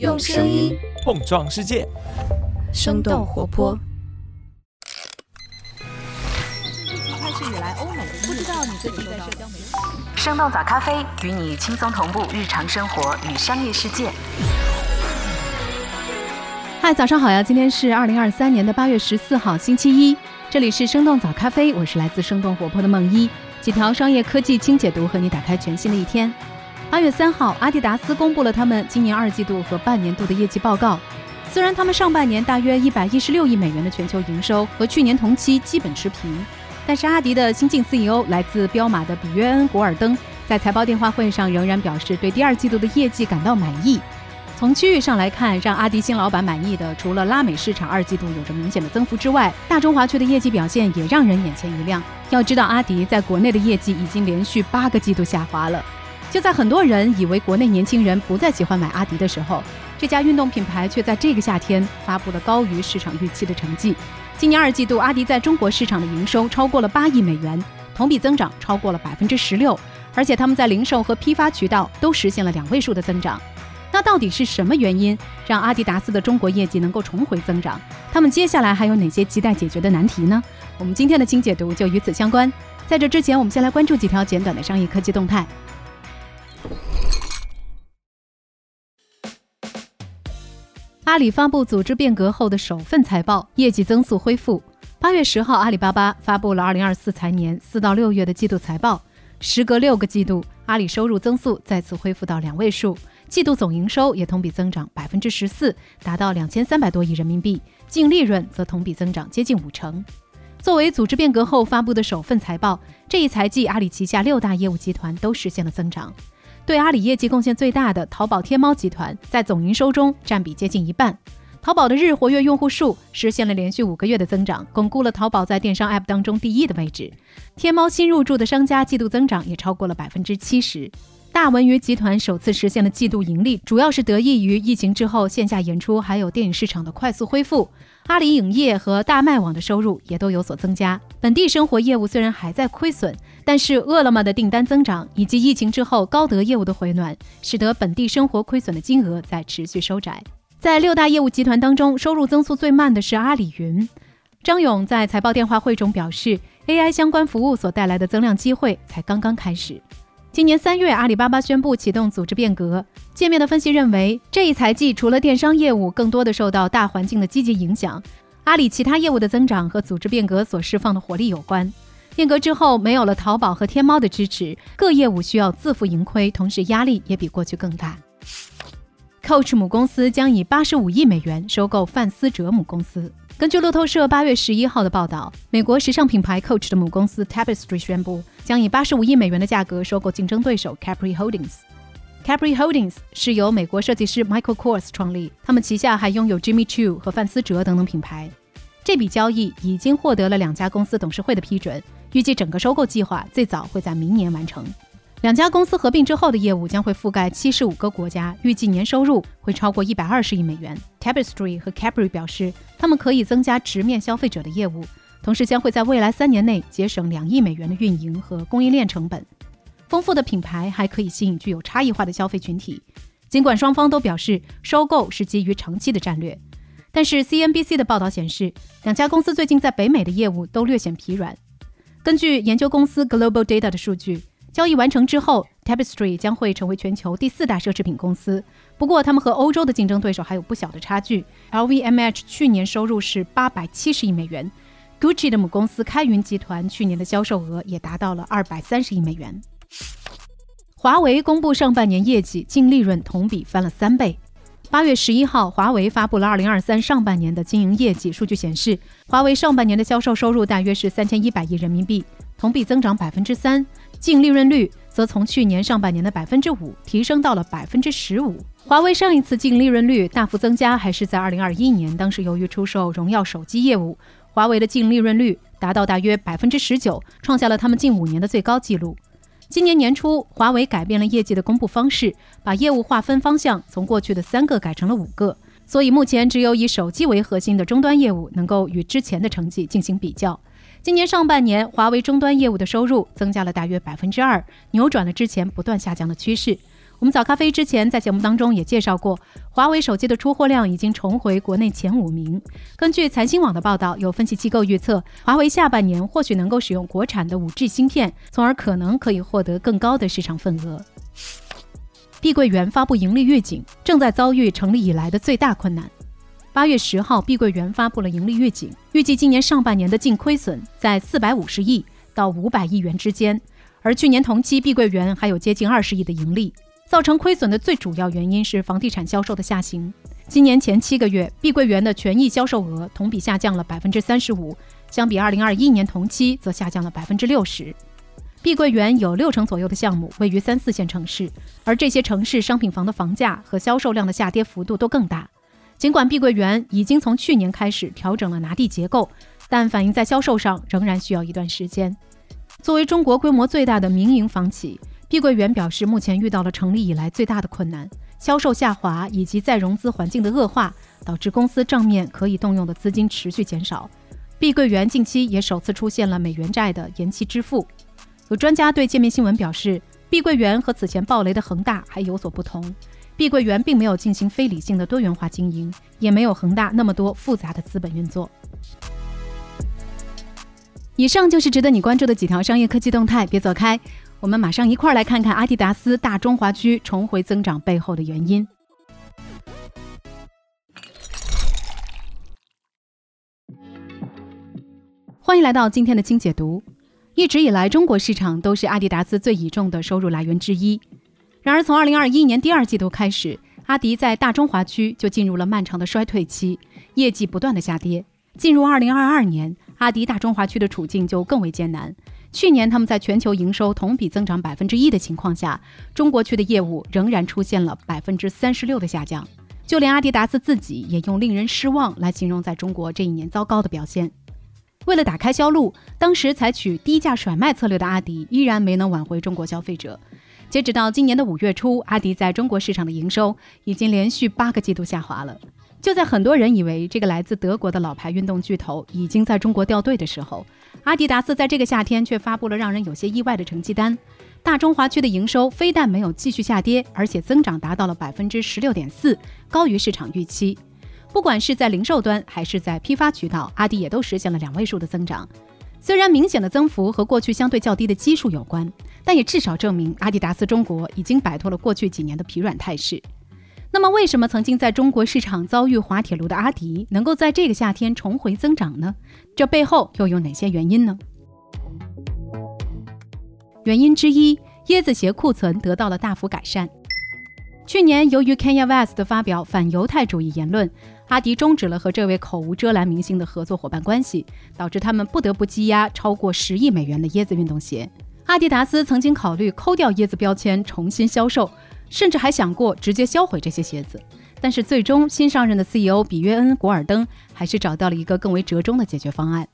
用声音碰撞世界，生动活泼。开始以来，欧美不知道你最近在社交媒体。生动早咖啡与你轻松同步日常生活与商业世界。嗨，早上好呀！今天是二零二三年的八月十四号，星期一。这里是生动早咖啡，我是来自生动活泼的梦一，几条商业科技轻解读，和你打开全新的一天。八月三号，阿迪达斯公布了他们今年二季度和半年度的业绩报告。虽然他们上半年大约一百一十六亿美元的全球营收和去年同期基本持平，但是阿迪的新晋 CEO 来自彪马的比约恩·古尔登在财报电话会上仍然表示对第二季度的业绩感到满意。从区域上来看，让阿迪新老板满意的，除了拉美市场二季度有着明显的增幅之外，大中华区的业绩表现也让人眼前一亮。要知道，阿迪在国内的业绩已经连续八个季度下滑了。就在很多人以为国内年轻人不再喜欢买阿迪的时候，这家运动品牌却在这个夏天发布了高于市场预期的成绩。今年二季度，阿迪在中国市场的营收超过了八亿美元，同比增长超过了百分之十六，而且他们在零售和批发渠道都实现了两位数的增长。那到底是什么原因让阿迪达斯的中国业绩能够重回增长？他们接下来还有哪些亟待解决的难题呢？我们今天的清解读就与此相关。在这之前，我们先来关注几条简短的商业科技动态。阿里发布组织变革后的首份财报，业绩增速恢复。八月十号，阿里巴巴发布了二零二四财年四到六月的季度财报。时隔六个季度，阿里收入增速再次恢复到两位数。季度总营收也同比增长百分之十四，达到两千三百多亿人民币，净利润则同比增长接近五成。作为组织变革后发布的首份财报，这一财季阿里旗下六大业务集团都实现了增长。对阿里业绩贡献最大的淘宝天猫集团，在总营收中占比接近一半。淘宝的日活跃用户数实现了连续五个月的增长，巩固了淘宝在电商 App 当中第一的位置。天猫新入驻的商家季度增长也超过了百分之七十。大文娱集团首次实现了季度盈利，主要是得益于疫情之后线下演出还有电影市场的快速恢复。阿里影业和大麦网的收入也都有所增加。本地生活业务虽然还在亏损，但是饿了么的订单增长以及疫情之后高德业务的回暖，使得本地生活亏损的金额在持续收窄。在六大业务集团当中，收入增速最慢的是阿里云。张勇在财报电话会中表示，AI 相关服务所带来的增量机会才刚刚开始。今年三月，阿里巴巴宣布启动组织变革。界面的分析认为，这一财季除了电商业务更多的受到大环境的积极影响，阿里其他业务的增长和组织变革所释放的活力有关。变革之后，没有了淘宝和天猫的支持，各业务需要自负盈亏，同时压力也比过去更大。Coach 母公司将以八十五亿美元收购范思哲母公司。根据路透社八月十一号的报道，美国时尚品牌 Coach 的母公司 Tapestry 宣布，将以八十五亿美元的价格收购竞争对手 Capri Holdings。Capri Holdings 是由美国设计师 Michael Kors 创立，他们旗下还拥有 Jimmy Choo 和范思哲等等品牌。这笔交易已经获得了两家公司董事会的批准，预计整个收购计划最早会在明年完成。两家公司合并之后的业务将会覆盖七十五个国家，预计年收入会超过一百二十亿美元。Tapestry 和 Capri 表示，他们可以增加直面消费者的业务，同时将会在未来三年内节省两亿美元的运营和供应链成本。丰富的品牌还可以吸引具有差异化的消费群体。尽管双方都表示收购是基于长期的战略，但是 CNBC 的报道显示，两家公司最近在北美的业务都略显疲软。根据研究公司 Global Data 的数据。交易完成之后，Tapestry 将会成为全球第四大奢侈品公司。不过，他们和欧洲的竞争对手还有不小的差距。LVMH 去年收入是八百七十亿美元，Gucci 的母公司开云集团去年的销售额也达到了二百三十亿美元。华为公布上半年业绩，净利润同比翻了三倍。八月十一号，华为发布了二零二三上半年的经营业绩数据，显示华为上半年的销售收入大约是三千一百亿人民币，同比增长百分之三。净利润率则从去年上半年的百分之五提升到了百分之十五。华为上一次净利润率大幅增加还是在二零二一年，当时由于出售荣耀手机业务，华为的净利润率达到大约百分之十九，创下了他们近五年的最高纪录。今年年初，华为改变了业绩的公布方式，把业务划分方向从过去的三个改成了五个，所以目前只有以手机为核心的终端业务能够与之前的成绩进行比较。今年上半年，华为终端业务的收入增加了大约百分之二，扭转了之前不断下降的趋势。我们早咖啡之前在节目当中也介绍过，华为手机的出货量已经重回国内前五名。根据财新网的报道，有分析机构预测，华为下半年或许能够使用国产的 5G 芯片，从而可能可以获得更高的市场份额。碧桂园发布盈利预警，正在遭遇成立以来的最大困难。八月十号，碧桂园发布了盈利预警，预计今年上半年的净亏损在四百五十亿到五百亿元之间，而去年同期碧桂园还有接近二十亿的盈利。造成亏损的最主要原因是房地产销售的下行。今年前七个月，碧桂园的权益销售额同比下降了百分之三十五，相比二零二一年同期则下降了百分之六十。碧桂园有六成左右的项目位于三四线城市，而这些城市商品房的房价和销售量的下跌幅度都更大。尽管碧桂园已经从去年开始调整了拿地结构，但反映在销售上仍然需要一段时间。作为中国规模最大的民营房企。碧桂园表示，目前遇到了成立以来最大的困难，销售下滑以及再融资环境的恶化，导致公司账面可以动用的资金持续减少。碧桂园近期也首次出现了美元债的延期支付。有专家对界面新闻表示，碧桂园和此前暴雷的恒大还有所不同，碧桂园并没有进行非理性的多元化经营，也没有恒大那么多复杂的资本运作。以上就是值得你关注的几条商业科技动态，别走开。我们马上一块儿来看看阿迪达斯大中华区重回增长背后的原因。欢迎来到今天的轻解读。一直以来，中国市场都是阿迪达斯最倚重的收入来源之一。然而，从二零二一年第二季度开始，阿迪在大中华区就进入了漫长的衰退期，业绩不断的下跌。进入二零二二年，阿迪大中华区的处境就更为艰难。去年，他们在全球营收同比增长百分之一的情况下，中国区的业务仍然出现了百分之三十六的下降。就连阿迪达斯自己也用“令人失望”来形容在中国这一年糟糕的表现。为了打开销路，当时采取低价甩卖策略的阿迪依然没能挽回中国消费者。截止到今年的五月初，阿迪在中国市场的营收已经连续八个季度下滑了。就在很多人以为这个来自德国的老牌运动巨头已经在中国掉队的时候，阿迪达斯在这个夏天却发布了让人有些意外的成绩单。大中华区的营收非但没有继续下跌，而且增长达到了百分之十六点四，高于市场预期。不管是在零售端还是在批发渠道，阿迪也都实现了两位数的增长。虽然明显的增幅和过去相对较低的基数有关，但也至少证明阿迪达斯中国已经摆脱了过去几年的疲软态势。那么，为什么曾经在中国市场遭遇滑铁卢的阿迪，能够在这个夏天重回增长呢？这背后又有哪些原因呢？原因之一，椰子鞋库存得到了大幅改善。去年，由于 Kanye West 的发表反犹太主义言论，阿迪终止了和这位口无遮拦明星的合作伙伴关系，导致他们不得不积压超过十亿美元的椰子运动鞋。阿迪达斯曾经考虑抠掉椰子标签，重新销售。甚至还想过直接销毁这些鞋子，但是最终新上任的 CEO 比约恩·古尔登还是找到了一个更为折中的解决方案。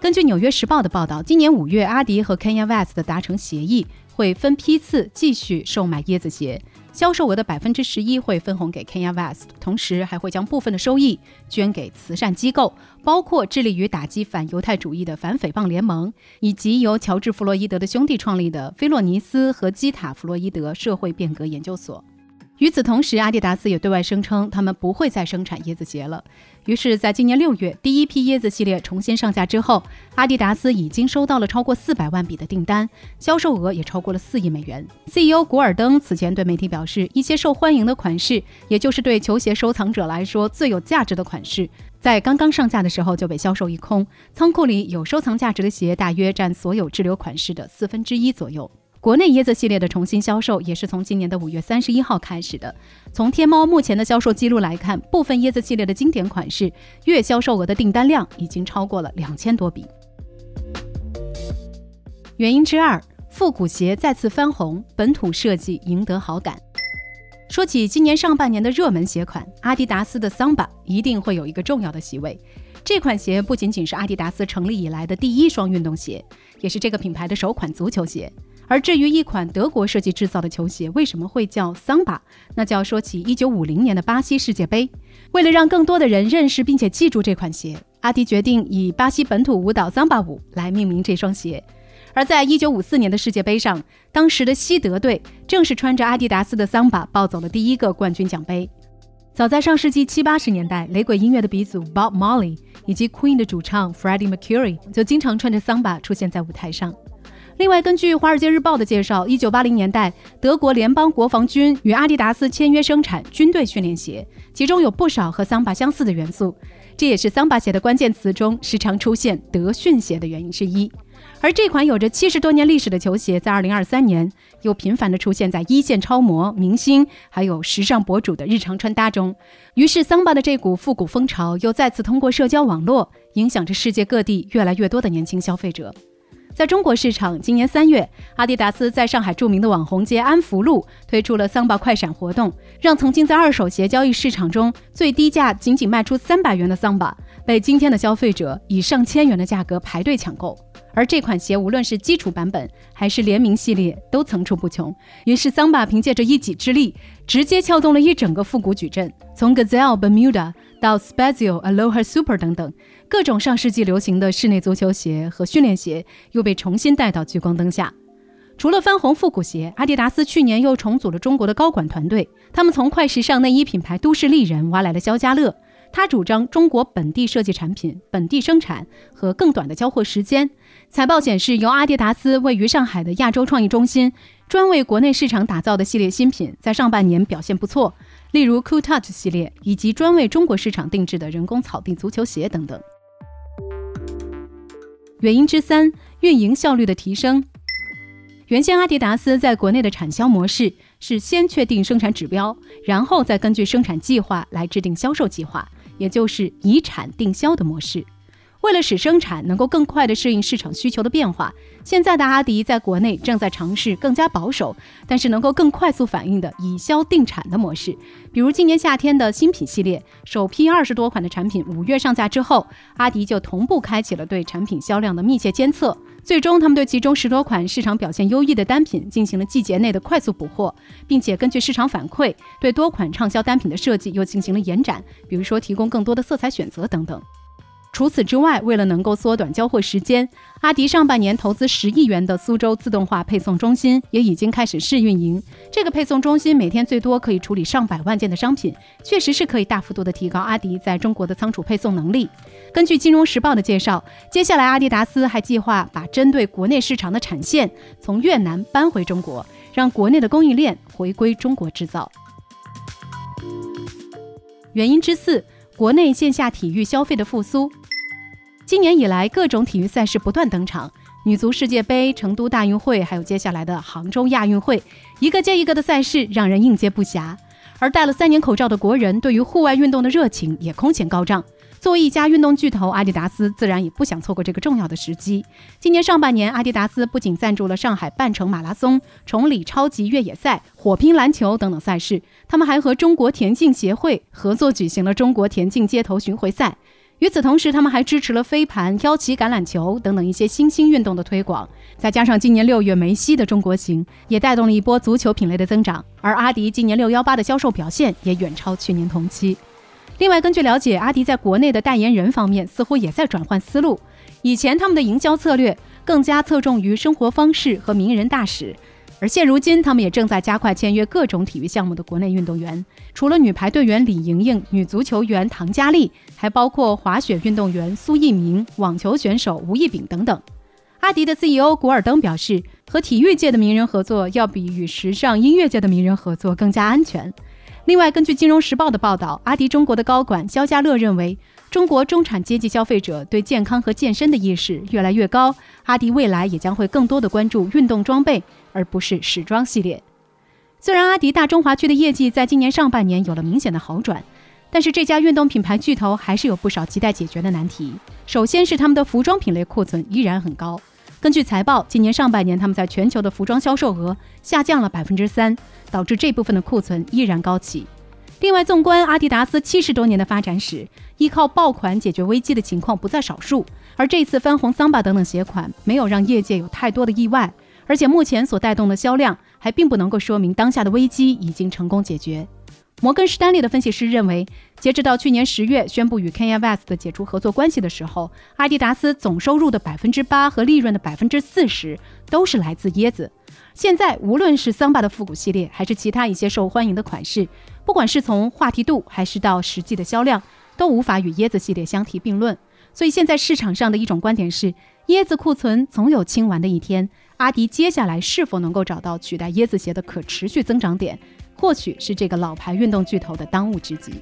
根据《纽约时报》的报道，今年五月，阿迪和 Kanye West 的达成协议，会分批次继续售卖椰子鞋。销售额的百分之十一会分红给 Kanye West，同时还会将部分的收益捐给慈善机构，包括致力于打击反犹太主义的反诽谤联盟，以及由乔治·弗洛伊德的兄弟创立的菲洛尼斯和基塔·弗洛伊德社会变革研究所。与此同时，阿迪达斯也对外声称，他们不会再生产椰子鞋了。于是，在今年六月，第一批椰子系列重新上架之后，阿迪达斯已经收到了超过四百万笔的订单，销售额也超过了四亿美元。CEO 古尔登此前对媒体表示，一些受欢迎的款式，也就是对球鞋收藏者来说最有价值的款式，在刚刚上架的时候就被销售一空。仓库里有收藏价值的鞋，大约占所有滞留款式的四分之一左右。国内椰子系列的重新销售也是从今年的五月三十一号开始的。从天猫目前的销售记录来看，部分椰子系列的经典款式月销售额的订单量已经超过了两千多笔。原因之二，复古鞋再次翻红，本土设计赢得好感。说起今年上半年的热门鞋款，阿迪达斯的桑巴一定会有一个重要的席位。这款鞋不仅仅是阿迪达斯成立以来的第一双运动鞋，也是这个品牌的首款足球鞋。而至于一款德国设计制造的球鞋为什么会叫桑巴，那就要说起1950年的巴西世界杯。为了让更多的人认识并且记住这款鞋，阿迪决定以巴西本土舞蹈桑巴舞来命名这双鞋。而在一九五四年的世界杯上，当时的西德队正是穿着阿迪达斯的桑巴抱走了第一个冠军奖杯。早在上世纪七八十年代，雷鬼音乐的鼻祖 Bob Marley 以及 Queen 的主唱 Freddie Mercury 就经常穿着桑巴出现在舞台上。另外，根据《华尔街日报》的介绍，一九八零年代，德国联邦国防军与阿迪达斯签约生产军队训练鞋，其中有不少和桑巴相似的元素。这也是桑巴鞋的关键词中时常出现“德训鞋”的原因之一。而这款有着七十多年历史的球鞋，在二零二三年又频繁地出现在一线超模、明星还有时尚博主的日常穿搭中。于是，桑巴的这股复古风潮又再次通过社交网络，影响着世界各地越来越多的年轻消费者。在中国市场，今年三月，阿迪达斯在上海著名的网红街安福路推出了桑巴快闪活动，让曾经在二手鞋交易市场中最低价仅仅卖出三百元的桑巴，被今天的消费者以上千元的价格排队抢购。而这款鞋无论是基础版本还是联名系列，都层出不穷。于是桑巴凭借着一己之力，直接撬动了一整个复古矩阵，从 Gazelle Bermuda 到 Spazio Aloha Super 等等。各种上世纪流行的室内足球鞋和训练鞋又被重新带到聚光灯下。除了翻红复古鞋，阿迪达斯去年又重组了中国的高管团队。他们从快时尚内衣品牌都市丽人挖来了肖家乐，他主张中国本地设计产品、本地生产和更短的交货时间。财报显示，由阿迪达斯位于上海的亚洲创意中心专为国内市场打造的系列新品，在上半年表现不错，例如 Cool Touch 系列以及专为中国市场定制的人工草地足球鞋等等。原因之三，运营效率的提升。原先阿迪达斯在国内的产销模式是先确定生产指标，然后再根据生产计划来制定销售计划，也就是以产定销的模式。为了使生产能够更快地适应市场需求的变化，现在的阿迪在国内正在尝试更加保守，但是能够更快速反应的以销定产的模式。比如今年夏天的新品系列，首批二十多款的产品五月上架之后，阿迪就同步开启了对产品销量的密切监测。最终，他们对其中十多款市场表现优异的单品进行了季节内的快速补货，并且根据市场反馈，对多款畅销单品的设计又进行了延展，比如说提供更多的色彩选择等等。除此之外，为了能够缩短交货时间，阿迪上半年投资十亿元的苏州自动化配送中心也已经开始试运营。这个配送中心每天最多可以处理上百万件的商品，确实是可以大幅度的提高阿迪在中国的仓储配送能力。根据《金融时报》的介绍，接下来阿迪达斯还计划把针对国内市场的产线从越南搬回中国，让国内的供应链回归中国制造。原因之四，国内线下体育消费的复苏。今年以来，各种体育赛事不断登场，女足世界杯、成都大运会，还有接下来的杭州亚运会，一个接一个的赛事让人应接不暇。而戴了三年口罩的国人，对于户外运动的热情也空前高涨。作为一家运动巨头，阿迪达斯自然也不想错过这个重要的时机。今年上半年，阿迪达斯不仅赞助了上海半程马拉松、崇礼超级越野赛、火拼篮球等等赛事，他们还和中国田径协会合作举行了中国田径街头巡回赛。与此同时，他们还支持了飞盘、腰旗橄榄球等等一些新兴运动的推广。再加上今年六月梅西的中国行，也带动了一波足球品类的增长。而阿迪今年六幺八的销售表现也远超去年同期。另外，根据了解，阿迪在国内的代言人方面似乎也在转换思路。以前他们的营销策略更加侧重于生活方式和名人大使。而现如今，他们也正在加快签约各种体育项目的国内运动员，除了女排队员李盈莹、女足球员唐佳丽，还包括滑雪运动员苏翊鸣、网球选手吴亦丙等等。阿迪的 CEO 古尔登表示，和体育界的名人合作，要比与时尚音乐界的名人合作更加安全。另外，根据《金融时报》的报道，阿迪中国的高管肖家乐认为，中国中产阶级消费者对健康和健身的意识越来越高，阿迪未来也将会更多的关注运动装备。而不是时装系列。虽然阿迪大中华区的业绩在今年上半年有了明显的好转，但是这家运动品牌巨头还是有不少亟待解决的难题。首先是他们的服装品类库存依然很高。根据财报，今年上半年他们在全球的服装销售额下降了百分之三，导致这部分的库存依然高企。另外，纵观阿迪达斯七十多年的发展史，依靠爆款解决危机的情况不在少数。而这次翻红桑巴等等鞋款，没有让业界有太多的意外。而且目前所带动的销量还并不能够说明当下的危机已经成功解决。摩根士丹利的分析师认为，截止到去年十月宣布与 Kanye West 解除合作关系的时候，阿迪达斯总收入的百分之八和利润的百分之四十都是来自椰子。现在，无论是桑巴的复古系列，还是其他一些受欢迎的款式，不管是从话题度还是到实际的销量，都无法与椰子系列相提并论。所以，现在市场上的一种观点是，椰子库存总有清完的一天。阿迪接下来是否能够找到取代椰子鞋的可持续增长点，或许是这个老牌运动巨头的当务之急。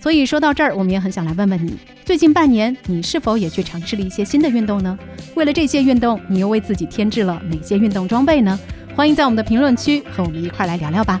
所以说到这儿，我们也很想来问问你，最近半年你是否也去尝试了一些新的运动呢？为了这些运动，你又为自己添置了哪些运动装备呢？欢迎在我们的评论区和我们一块来聊聊吧。